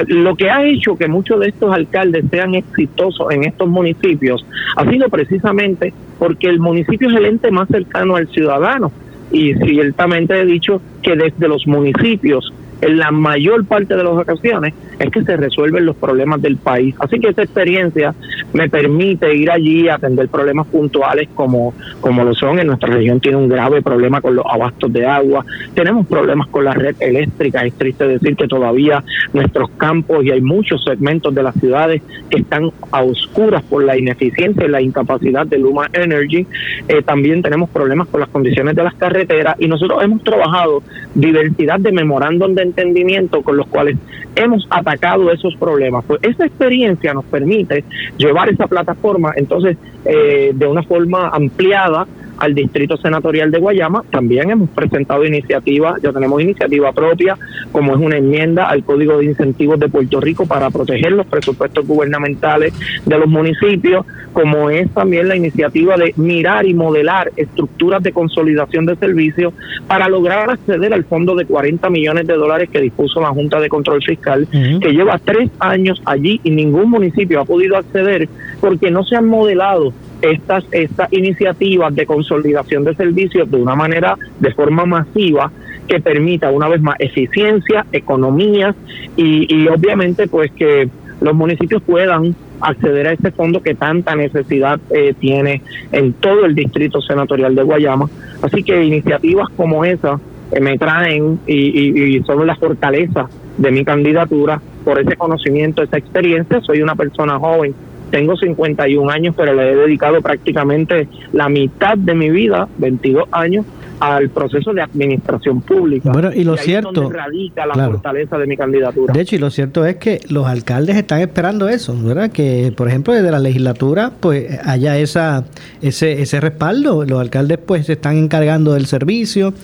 lo que ha hecho que muchos de estos alcaldes sean exitosos en estos municipios ha sido precisamente porque el municipio es el ente más cercano al ciudadano y ciertamente he dicho que desde los municipios en la mayor parte de las ocasiones es que se resuelven los problemas del país. Así que esa experiencia me permite ir allí a atender problemas puntuales como, como lo son. En nuestra región tiene un grave problema con los abastos de agua, tenemos problemas con la red eléctrica. Es triste decir que todavía nuestros campos y hay muchos segmentos de las ciudades que están a oscuras por la ineficiencia y la incapacidad de Luma Energy. Eh, también tenemos problemas con las condiciones de las carreteras y nosotros hemos trabajado diversidad de memorándum de entendimiento con los cuales hemos atacado esos problemas. Pues esa experiencia nos permite llevar esa plataforma entonces eh, de una forma ampliada al Distrito Senatorial de Guayama. También hemos presentado iniciativas, ya tenemos iniciativa propia, como es una enmienda al Código de Incentivos de Puerto Rico para proteger los presupuestos gubernamentales de los municipios, como es también la iniciativa de mirar y modelar estructuras de consolidación de servicios para lograr acceder al fondo de 40 millones de dólares que dispuso la Junta de Control Fiscal, que lleva tres años allí y ningún municipio ha podido acceder porque no se han modelado estas, estas iniciativas de consolidación de servicios de una manera, de forma masiva, que permita una vez más eficiencia, economías y, y obviamente pues que los municipios puedan acceder a este fondo que tanta necesidad eh, tiene en todo el distrito senatorial de Guayama. Así que iniciativas como esa eh, me traen y, y, son la fortaleza de mi candidatura por ese conocimiento, esa experiencia. Soy una persona joven tengo 51 años, pero le he dedicado prácticamente la mitad de mi vida, 22 años, al proceso de administración pública. Bueno, y lo cierto. radica la fortaleza de mi candidatura. De hecho, y lo cierto es que los alcaldes están esperando eso, ¿verdad? Que, por ejemplo, desde la legislatura, pues haya esa, ese, ese respaldo. Los alcaldes, pues, se están encargando del servicio,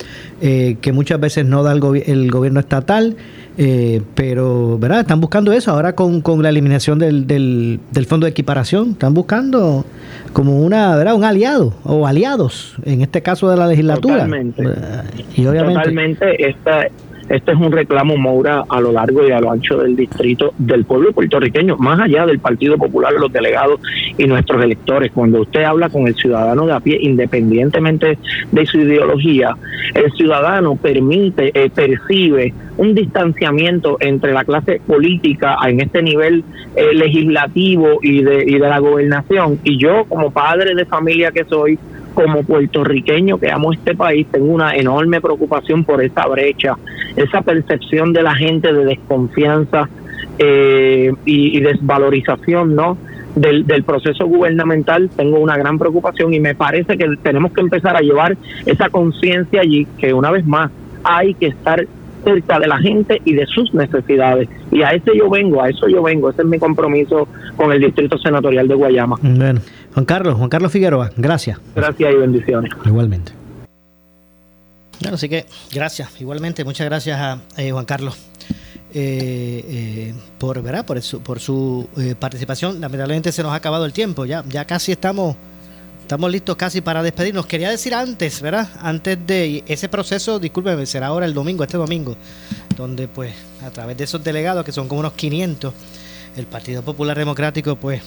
eh, que muchas veces no da el, el gobierno estatal. Eh, pero, ¿verdad? Están buscando eso ahora con, con la eliminación del, del, del, fondo de equiparación. Están buscando como una, ¿verdad? Un aliado o aliados, en este caso de la legislatura. Totalmente. Eh, y obviamente, Totalmente. Esta, este es un reclamo, Moura, a lo largo y a lo ancho del distrito del pueblo puertorriqueño, más allá del Partido Popular, los delegados y nuestros electores. Cuando usted habla con el ciudadano de a pie, independientemente de su ideología, el ciudadano permite, eh, percibe un distanciamiento entre la clase política en este nivel eh, legislativo y de, y de la gobernación. Y yo, como padre de familia que soy, como puertorriqueño que amo este país, tengo una enorme preocupación por esa brecha, esa percepción de la gente de desconfianza eh, y, desvalorización, ¿no? Del, del, proceso gubernamental tengo una gran preocupación y me parece que tenemos que empezar a llevar esa conciencia allí que una vez más hay que estar cerca de la gente y de sus necesidades. Y a ese yo vengo, a eso yo vengo, ese es mi compromiso con el Distrito Senatorial de Guayama. Bueno, Juan Carlos, Juan Carlos Figueroa, gracias. Gracias y bendiciones. Igualmente. Bueno, así que gracias, igualmente, muchas gracias a eh, Juan Carlos. Eh, eh, por, ¿verdad? por su, por su participación. Lamentablemente se nos ha acabado el tiempo, ya, ya casi estamos Estamos listos casi para despedirnos. Quería decir antes, ¿verdad? Antes de ese proceso, discúlpeme, será ahora el domingo, este domingo, donde pues a través de esos delegados, que son como unos 500, el Partido Popular Democrático pues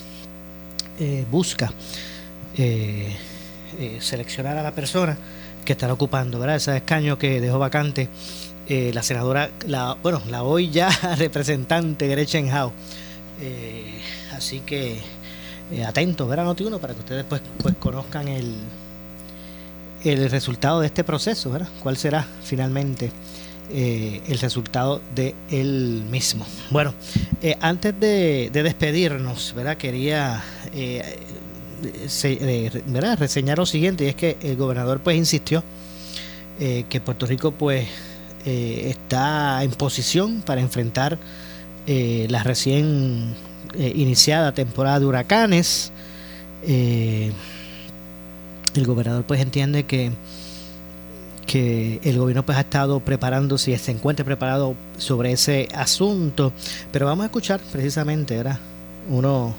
eh, busca eh, eh, seleccionar a la persona que estará ocupando, ¿verdad? Ese escaño que dejó vacante la senadora, la, bueno, la hoy ya representante Gretchen Howe. así que eh, atentos, ver a Notiuno para que ustedes pues, pues conozcan el, el resultado de este proceso, ¿verdad? ¿Cuál será finalmente eh, el resultado de él mismo? Bueno, eh, antes de, despedirnos, ¿verdad? Quería ¿verdad? reseñar lo siguiente, y es que el gobernador pues insistió que Puerto Rico pues está en posición para enfrentar la recién eh, iniciada temporada de huracanes. Eh, el gobernador pues entiende que, que el gobierno pues ha estado preparándose y se encuentra preparado sobre ese asunto. Pero vamos a escuchar precisamente ¿verdad? Uno,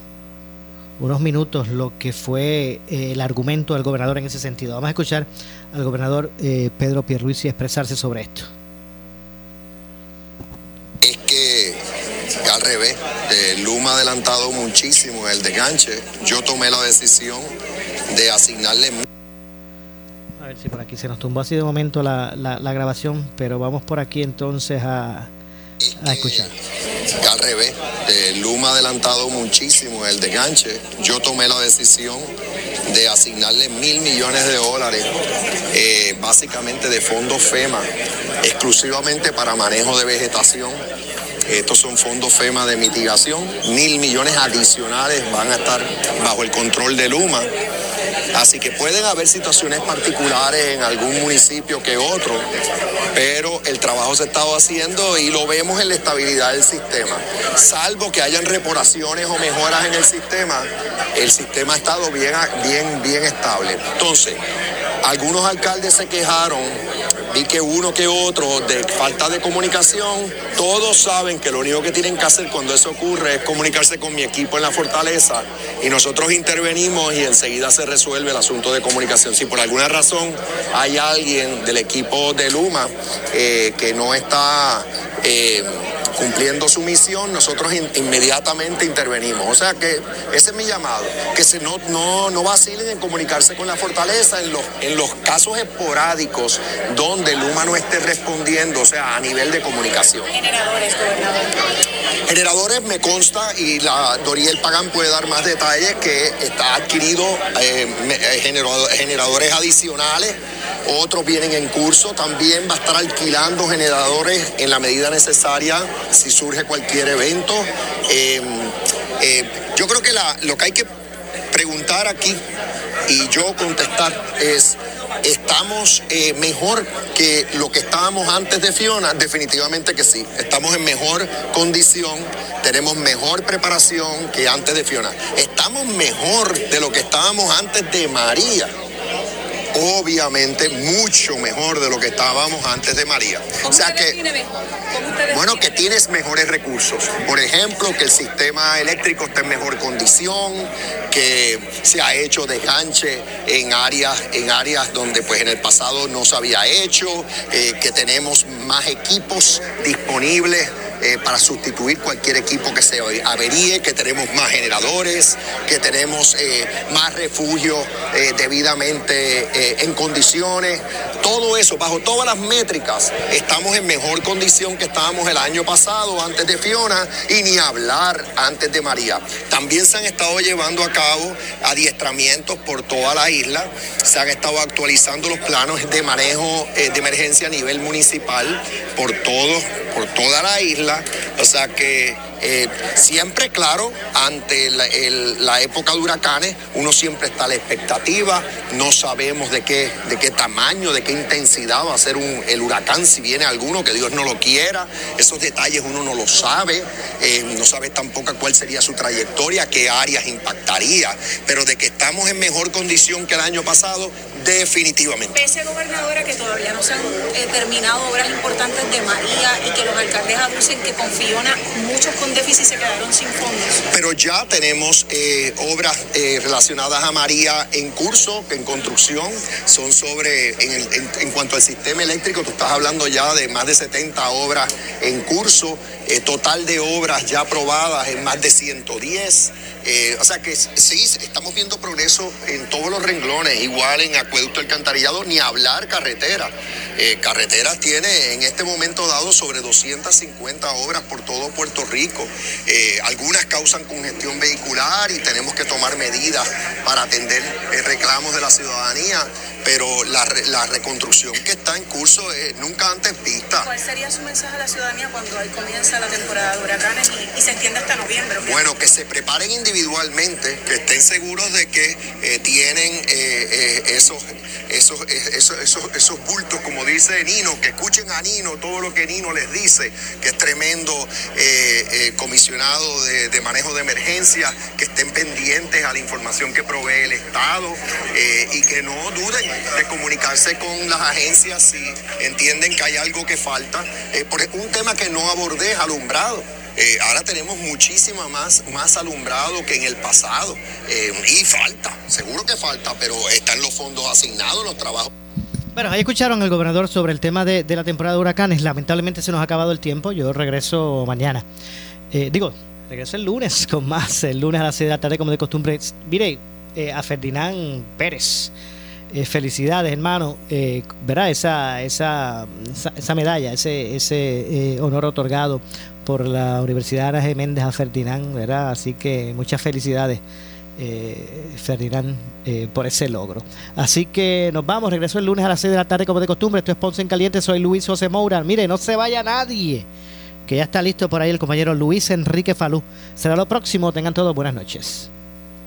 unos minutos lo que fue eh, el argumento del gobernador en ese sentido. Vamos a escuchar al gobernador Pedro Pierluisi expresarse sobre esto. Es que al revés, eh, Luma ha adelantado muchísimo el desganche. Yo tomé la decisión de asignarle... A ver si por aquí se nos tumbó así de momento la, la, grabación, pero vamos por aquí entonces a, a escuchar. Al revés, eh, Luma ha adelantado muchísimo el desganche. Yo tomé la decisión de asignarle mil millones de dólares, eh, básicamente de fondos FEMA, exclusivamente para manejo de vegetación. Estos son fondos FEMA de mitigación. Mil millones adicionales van a estar bajo el control de Luma. Así que pueden haber situaciones particulares en algún municipio que otro, pero el trabajo se ha estado haciendo y lo vemos en la estabilidad del sistema. Salvo que hayan reparaciones o mejoras en el sistema, el sistema ha estado bien, bien, bien estable. Entonces, algunos alcaldes se quejaron vi que uno que otro de falta de comunicación, todos saben que lo único que tienen que hacer cuando eso ocurre es comunicarse con mi equipo en la fortaleza y nosotros intervenimos y enseguida se resuelve el asunto de comunicación. Si por alguna razón hay alguien del equipo de Luma eh, que no está... Eh, cumpliendo su misión, nosotros inmediatamente intervenimos. O sea que ese es mi llamado, que se no, no, no vacilen en comunicarse con la fortaleza en los, en los casos esporádicos donde Luma no esté respondiendo, o sea, a nivel de comunicación. Generadores, gobernador. Generadores me consta y la Doriel Pagán puede dar más detalles que está adquirido eh, eh, generadores adicionales otros vienen en curso. También va a estar alquilando generadores en la medida necesaria si surge cualquier evento. Eh, eh, yo creo que lo que hay que preguntar aquí y yo contestar es, ¿estamos eh, mejor que lo que estábamos antes de Fiona? Definitivamente que sí. Estamos en mejor condición, tenemos mejor preparación que antes de Fiona. Estamos mejor de lo que estábamos antes de María obviamente mucho mejor de lo que estábamos antes de María. o sea que, bueno, que tienes mejores recursos. Por ejemplo, que el sistema eléctrico está en mejor condición, que se ha hecho desganche en áreas, en áreas donde pues en el pasado no se había hecho, eh, que tenemos más equipos disponibles eh, para sustituir cualquier equipo que se averíe, que tenemos más generadores, que tenemos eh, más refugios eh, debidamente en condiciones. Todo eso, bajo todas las métricas, estamos en mejor condición que estábamos el año pasado, antes de Fiona, y ni hablar antes de María. También se han estado llevando a cabo adiestramientos por toda la isla, se han estado actualizando los planos de manejo de emergencia a nivel municipal por todo, por toda la isla o sea que eh, siempre, claro, ante la, época de huracanes, uno siempre está a la expectativa, no sabemos de qué, de qué tamaño, de qué intensidad va a ser el huracán, si viene alguno, que Dios no lo quiera, esos detalles uno no lo sabe, eh, no sabe tampoco cuál sería su trayectoria, qué áreas impactaría, pero de que estamos en mejor condición que el año pasado, definitivamente. Pese, gobernadora, que todavía no se han eh, terminado obras importantes de María y que los alcaldes aducen que con Fiona muchos con déficit se quedaron sin fondos. Pero ya tenemos eh, obras eh, relacionadas a María en curso, en construcción, son sobre, en, en, cuanto al sistema eléctrico, tú estás hablando ya de más de 70 obras en curso, total de obras ya aprobadas en más de 110. O sea que sí, estamos viendo progreso en todos los renglones, igual en acueducto alcantarillado, ni hablar carretera. carreteras tiene en este momento dado sobre 250 obras por todo Puerto Rico. Eh, algunas causan congestión vehicular y tenemos que tomar medidas para atender eh, reclamos de la ciudadanía, pero la, reconstrucción que está en curso es nunca antes vista. ¿Cuál sería su mensaje a la ciudadanía cuando hoy comienza la temporada de huracanes y, se extiende hasta noviembre? Bueno, que se preparen individualmente, que estén seguros de que eh, tienen esos, esos, esos, esos, esos bultos, como dice Nino, que escuchen a Nino todo lo que Nino les dice, que es tremendo comisionado de, manejo de emergencia, que estén pendientes a la información que provee el Estado eh, y que no duden de comunicarse con las agencias si entienden que hay algo que falta. Eh, por un tema que no abordé alumbrado. Eh, ahora tenemos muchísima más, más alumbrado que en el pasado y falta, seguro que falta, pero están los fondos asignados, los trabajos. Bueno, ahí escucharon al gobernador sobre el tema de, la temporada de huracanes. Lamentablemente se nos ha acabado el tiempo. Yo regreso mañana. Eh, digo, regreso el lunes con más, el lunes a las 6 de la tarde como de costumbre. Mire, eh, a Ferdinand Pérez, Eh, felicidades, hermano. Eh, verá esa, esa, esa, medalla, ese, ese eh, honor otorgado por la Universidad G. Méndez a Ferdinand, ¿verdad? Así que muchas felicidades. Ferdinand por ese logro. Así que nos vamos, regreso el lunes a las 6 de la tarde como de costumbre. Esto es Ponce en Caliente, soy Luis José Moura. Mire, no se vaya nadie, que ya está listo por ahí el compañero Luis Enrique Falú. Será lo próximo, tengan todos buenas noches.